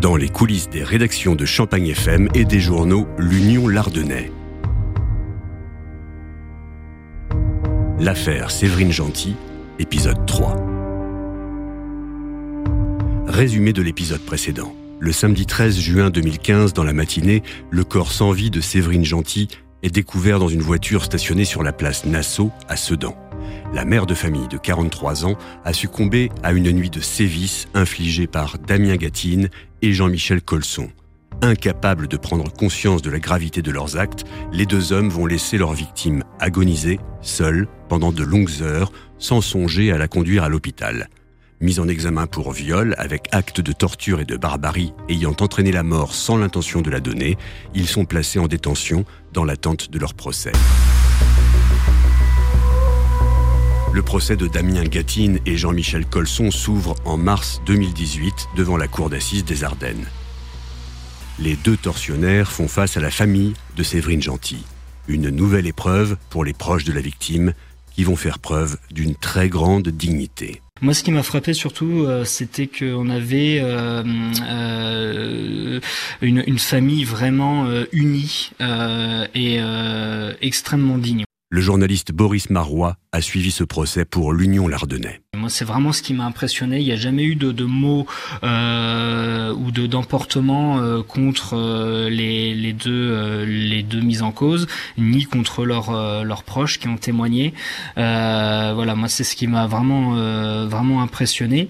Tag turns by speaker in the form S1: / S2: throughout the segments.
S1: Dans les coulisses des rédactions de Champagne FM et des journaux L'Union Lardonnais. L'affaire Séverine Gentil, épisode 3. Résumé de l'épisode précédent. Le samedi 13 juin 2015, dans la matinée, le corps sans vie de Séverine Gentil est découvert dans une voiture stationnée sur la place Nassau à Sedan. La mère de famille de 43 ans a succombé à une nuit de sévices infligée par Damien Gatine et Jean-Michel Colson. Incapables de prendre conscience de la gravité de leurs actes, les deux hommes vont laisser leur victime agoniser, seule, pendant de longues heures, sans songer à la conduire à l'hôpital. Mis en examen pour viol avec acte de torture et de barbarie ayant entraîné la mort sans l'intention de la donner, ils sont placés en détention dans l'attente de leur procès. Le procès de Damien Gatine et Jean-Michel Colson s'ouvre en mars 2018 devant la cour d'assises des Ardennes. Les deux tortionnaires font face à la famille de Séverine Gentil. Une nouvelle épreuve pour les proches de la victime qui vont faire preuve d'une très grande dignité.
S2: Moi, ce qui m'a frappé surtout, euh, c'était qu'on avait euh, euh, une, famille vraiment unie et extrêmement digne.
S1: Le journaliste Boris Marois a suivi ce procès pour l'Union Lardonnais.
S2: Moi, c'est vraiment ce qui m'a impressionné. Il n'y a jamais eu de, mots euh, ou de d'emportement euh, contre euh, les, les, deux les deux mises en cause, ni contre leurs leurs proches qui ont témoigné. voilà, moi, c'est ce qui m'a vraiment vraiment impressionné.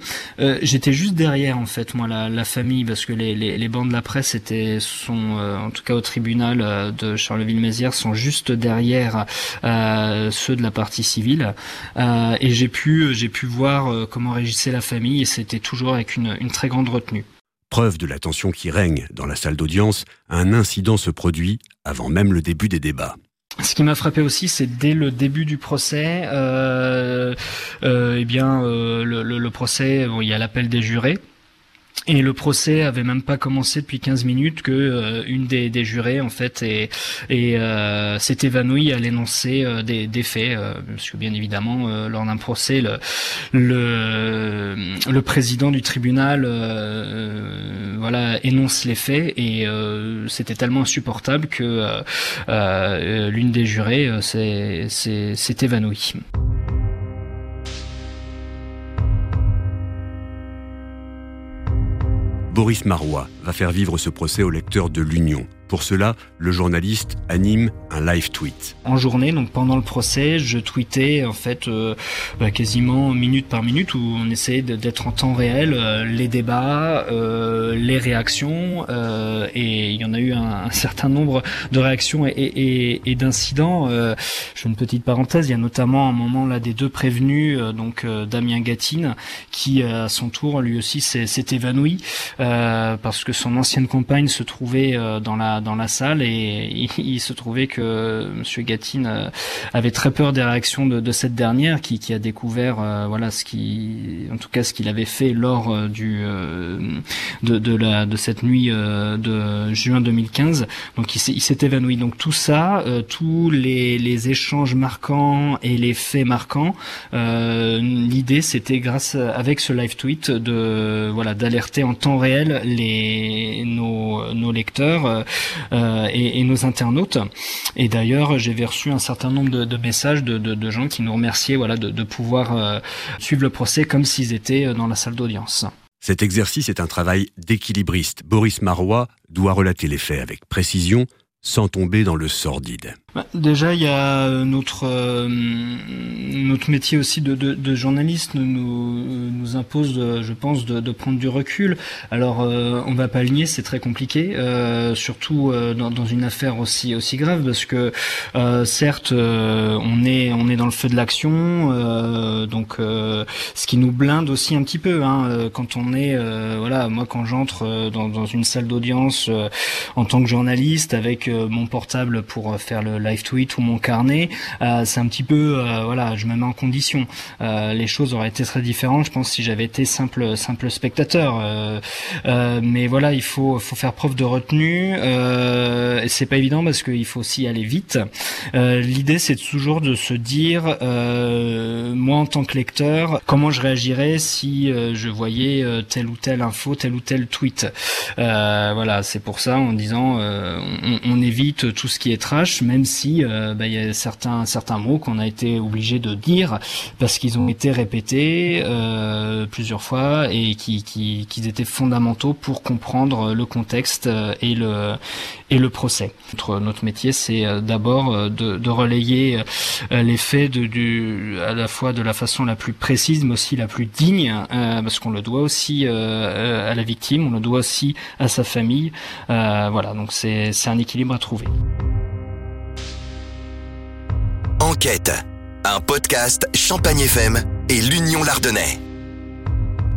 S2: J'étais juste derrière, en fait, moi, la, la famille, parce que les, les, les, bancs de la presse étaient sont en tout cas au tribunal de Charleville-Mézières sont juste derrière ceux de la partie civile, et j'ai pu j'ai pu voir euh, comment réagissait la famille et c'était toujours avec une, une très grande retenue.
S1: Preuve de la tension qui règne dans la salle d'audience, un incident se produit avant même le début des débats.
S2: Ce qui m'a frappé aussi, c'est dès le début du procès, euh, euh, eh bien, euh, le, le, le, procès, bon, il y a l'appel des jurés. Et le procès avait même pas commencé depuis 15 minutes que euh, une des, des, jurés en fait et, euh, s'est évanouie à l'énoncé euh, des, des, faits, euh, parce que bien évidemment euh, lors d'un procès le, le, le président du tribunal euh, voilà énonce les faits et c'était tellement insupportable que l'une des jurés s'est évanouie.
S1: Boris Marois va faire vivre ce procès aux lecteurs de l'Union. Pour cela, le journaliste anime un live tweet.
S2: En journée, donc pendant le procès, je tweetais en fait euh, bah, quasiment minute par minute où on essayait d'être en temps réel euh, les débats, euh, les réactions et il y en a eu un, certain nombre de réactions et, et, d'incidents. Je fais une petite parenthèse, il y a notamment un moment là des deux prévenus, donc Damien Gatine, qui à son tour lui aussi s'est évanoui parce que son ancienne compagne se trouvait dans la dans la salle et il, se trouvait que Monsieur Gatine euh, avait très peur des réactions de, de cette dernière qui, qui, a découvert euh, voilà ce qui en tout cas ce qu'il avait fait lors euh, du euh, de, de, la de cette nuit de juin 2015 donc il s'est évanoui. Donc tout ça tous les, les échanges marquants et les faits marquants l'idée c'était grâce avec ce live tweet de voilà d'alerter en temps réel les nos, nos lecteurs et, et, nos internautes. Et d'ailleurs, j'ai reçu un certain nombre de, messages de, de, gens qui nous remerciaient voilà, de, de pouvoir euh, suivre le procès comme s'ils étaient euh, dans la salle d'audience.
S1: Cet exercice est un travail d'équilibriste. Boris Marois doit relater les faits avec précision sans tomber dans le sordide.
S2: Bah, déjà, il y a notre euh, notre métier aussi de, de, de journaliste nous nous impose, de, je pense, de, de, prendre du recul. Alors, euh, on va pas le nier, c'est très compliqué, euh, surtout euh, dans, dans, une affaire aussi aussi grave, parce que euh, certes, euh, on est on est dans le feu de l'action, donc ce qui nous blinde aussi un petit peu. Hein, quand on est, voilà, moi quand j'entre dans, dans, une salle d'audience en tant que journaliste avec mon portable pour faire le live tweet ou mon carnet, c'est un petit peu, voilà, je me mets en condition. les choses auraient été très différentes, je pense, si j'avais été simple simple spectateur. mais voilà, il faut faut faire preuve de retenue. Euh, c'est pas évident parce qu'il faut aussi aller vite. L'idée, c'est toujours de se dire, moi en tant que lecteur, comment je réagirais si je voyais telle ou telle info, tel ou tel tweet. Euh, voilà, c'est pour ça en disant euh, on, évite tout ce qui est trash, même si euh, bah, il y a certains certains mots qu'on a été obligé de dire parce qu'ils ont été répétés plusieurs fois et qui, qui, qui étaient fondamentaux pour comprendre le contexte et le et le procès. Notre, notre métier, c'est d'abord de, de, relayer les faits de, du, à la fois de la façon la plus précise, mais aussi la plus digne, parce qu'on le doit aussi à la victime, on le doit aussi à sa famille. Euh, voilà, donc c'est un équilibre à trouver.
S3: Un podcast Champagne FM et l'Union Lardonnais.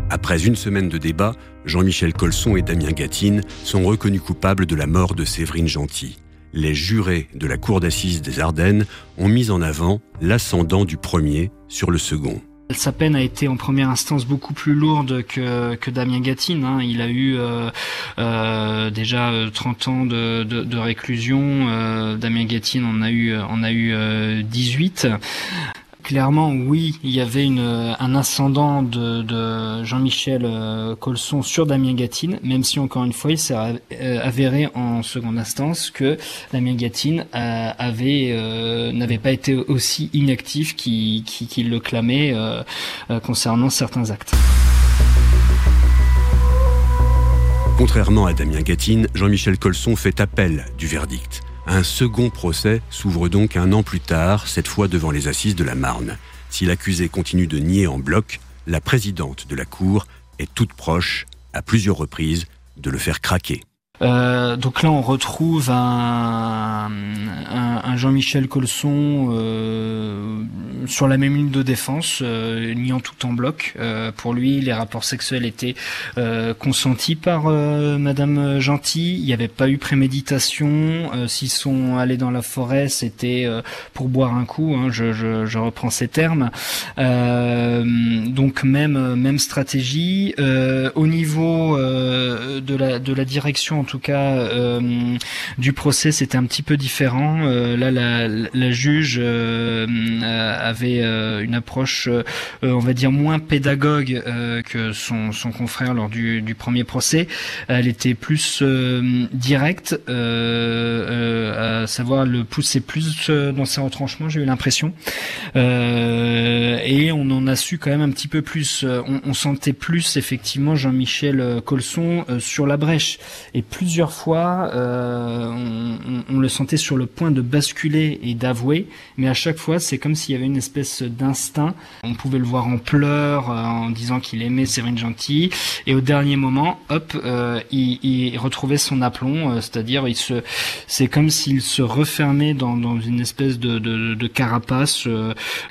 S1: Après une semaine de débat, Jean-Michel Colson et Damien Gatine sont reconnus coupables de la mort de Séverine Gentil. Les jurés de la Cour d'assises des Ardennes ont mis en avant l'ascendant du premier sur le second.
S2: Sa peine a été en première instance beaucoup plus lourde que, que Damien Gatine. Hein. Il a eu euh, euh, déjà 30 euh, ans de, de, réclusion. Damien Gatine en a eu, en a eu 18 clairement, oui, il y avait une, un ascendant de, Jean-Michel euh, Colson sur Damien Gatine, même si encore une fois, il s'est euh, avéré en seconde instance que Damien Gatine euh, avait n'avait pas été aussi inactif qu'il qui, le clamait concernant certains actes.
S1: Contrairement à Damien Gatine, Jean-Michel Colson fait appel du verdict. Un second procès s'ouvre donc un an plus tard, cette fois devant les assises de la Marne. Si l'accusé continue de nier en bloc, la présidente de la Cour est toute proche, à plusieurs reprises, de le faire craquer.
S2: Euh, donc là, on retrouve un, un, Jean-Michel Colson euh, sur la même ligne de défense, euh, niant tout en bloc. Euh, pour lui, les rapports sexuels étaient euh, consentis par Madame Gentil. Il n'y avait pas eu préméditation. S'ils sont allés dans la forêt, c'était pour boire un coup. Hein, je, je, je, reprends ces termes. donc même même stratégie. au niveau de la direction, tout cas euh, du procès, c'était un petit peu différent. Euh, là, la, juge euh, avait une approche, on va dire, moins pédagogue que son, confrère lors du, du premier procès. Elle était plus directe, à savoir le pousser plus dans ses retranchements, j'ai eu l'impression. Et on en a su quand même un petit peu plus. On, on sentait plus effectivement Jean-Michel Colson sur la brèche et plus plusieurs fois, euh, on, le sentait sur le point de basculer et d'avouer, mais à chaque fois, c'est comme s'il y avait une espèce d'instinct. On pouvait le voir en pleurs, euh, en disant qu'il aimait Séverine Gentil, et au dernier moment, hop, euh, il, retrouvait son aplomb, c'est-à-dire il se, c'est comme s'il se refermait dans, une espèce de, carapace,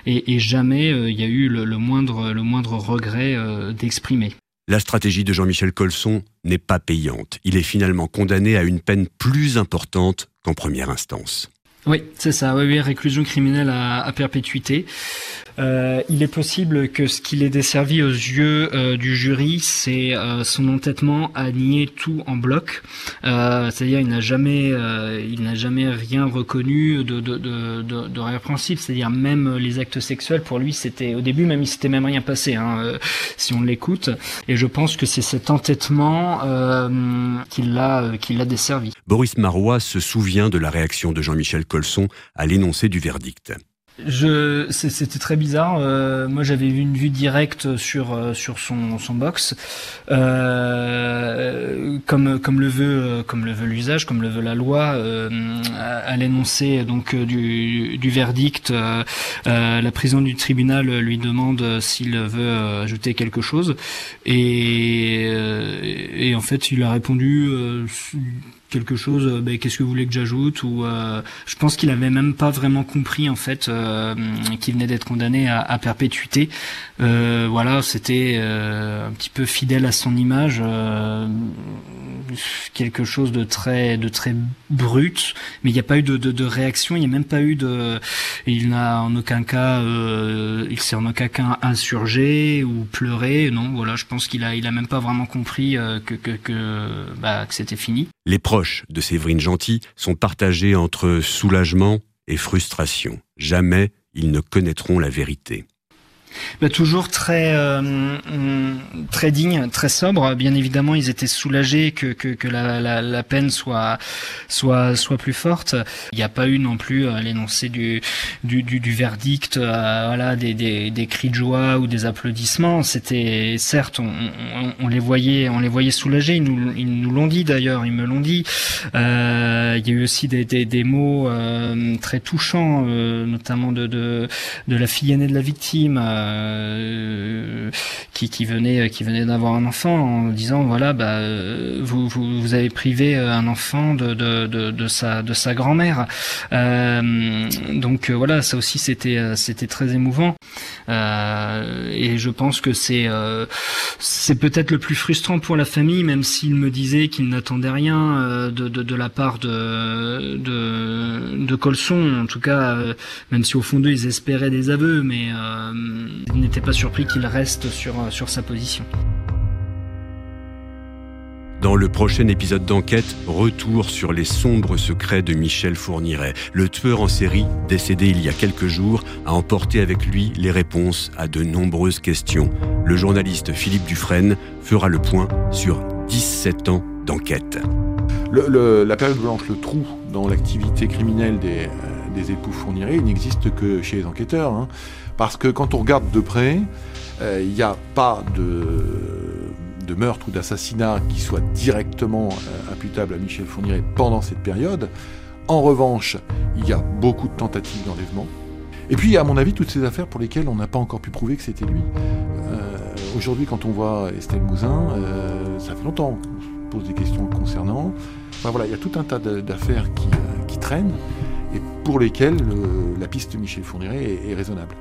S2: et, jamais il y a eu le, moindre, le moindre regret d'exprimer.
S1: La stratégie de Jean-Michel Colson n'est pas payante. Il est finalement condamné à une peine plus importante qu'en première instance.
S2: Oui, c'est ça. Oui, oui, réclusion criminelle à, perpétuité. Euh, il est possible que ce qu'il ait desservi aux yeux euh, du jury, c'est euh, son entêtement à nier tout en bloc. C'est-à-dire, il n'a jamais, il n'a jamais rien reconnu de de de, de, de répréhensible. C'est-à-dire, même les actes sexuels pour lui, c'était au début même il s'était même rien passé. Hein, si on l'écoute. Et je pense que c'est cet entêtement qui l'a qui l'a desservi.
S1: Boris Marois se souvient de la réaction de Jean-Michel Colson à l'énoncé du verdict.
S2: Je, c'était très bizarre. Euh, moi, j'avais vu une vue directe sur euh, sur son, son box, euh, comme comme le veut comme le veut l'usage, comme le veut la loi, à, l'énoncé donc du, du verdict. la prison du tribunal lui demande s'il veut ajouter quelque chose, et et en fait, il a répondu quelque chose, ben, qu'est-ce que vous voulez que j'ajoute Ou je pense qu'il avait même pas vraiment compris en fait qu'il venait d'être condamné à perpétuité. Voilà, c'était un petit peu fidèle à son image quelque chose de très de très brut mais il n'y a pas eu de, de, de réaction il n'y a même pas eu de il n'a en aucun cas euh, il s'est en aucun cas insurgé ou pleuré non voilà je pense qu'il a il a même pas vraiment compris euh, que que que, bah, que c'était fini.
S1: Les proches de Séverine Gentil sont partagés entre soulagement et frustration. Jamais ils ne connaîtront la vérité
S2: bah, toujours très euh, très digne, très sobre. Bien évidemment, ils étaient soulagés que que, que la, la, la, peine soit soit soit plus forte. Il n'y a pas eu non plus euh, l'énoncé du, du, du du verdict, euh, voilà, des, des, des cris de joie ou des applaudissements. C'était certes, on, on, on, les voyait on les voyait soulagés. Ils nous ils nous l'ont dit d'ailleurs, ils me l'ont dit. Euh, il y a eu aussi des des, des mots euh, très touchants, notamment de, de de la fille aînée de la victime. Euh, qui, qui venait qui venait d'avoir un enfant en disant voilà bah vous, vous, vous avez privé un enfant de, de, de, de sa de sa grand-mère. Euh, donc voilà ça aussi c'était c'était très émouvant. Euh, et je pense que c'est euh, c'est peut-être le plus frustrant pour la famille même s'il me disait qu'il n'attendait rien de, de, de la part de de, de Colson en tout cas même si au fond d'eux ils espéraient des aveux mais il n'était pas surpris qu'il reste sur, euh, sur sa position.
S1: Dans le prochain épisode d'enquête, retour sur les sombres secrets de Michel Fourniret. Le tueur en série, décédé il y a quelques jours, a emporté avec lui les réponses à de nombreuses questions. Le journaliste Philippe Dufresne fera le point sur 17 ans d'enquête.
S4: la période blanche, le trou dans l'activité criminelle des, euh, des époux Fourniret, il n'existe que chez les enquêteurs. Hein. Parce que quand on regarde de près, euh, il n'y a pas de, meurtre ou d'assassinat qui soit directement euh, imputable à Michel Fourniret pendant cette période. En revanche, il y a beaucoup de tentatives d'enlèvement. Et puis, à mon avis, toutes ces affaires pour lesquelles on n'a pas encore pu prouver que c'était lui. Euh, aujourd'hui, quand on voit Estelle Mouzin, ça fait longtemps qu'on se pose des questions concernant. Enfin, voilà, il y a tout un tas d'affaires qui, traînent et pour lesquelles la piste de Michel Fourniret est raisonnable.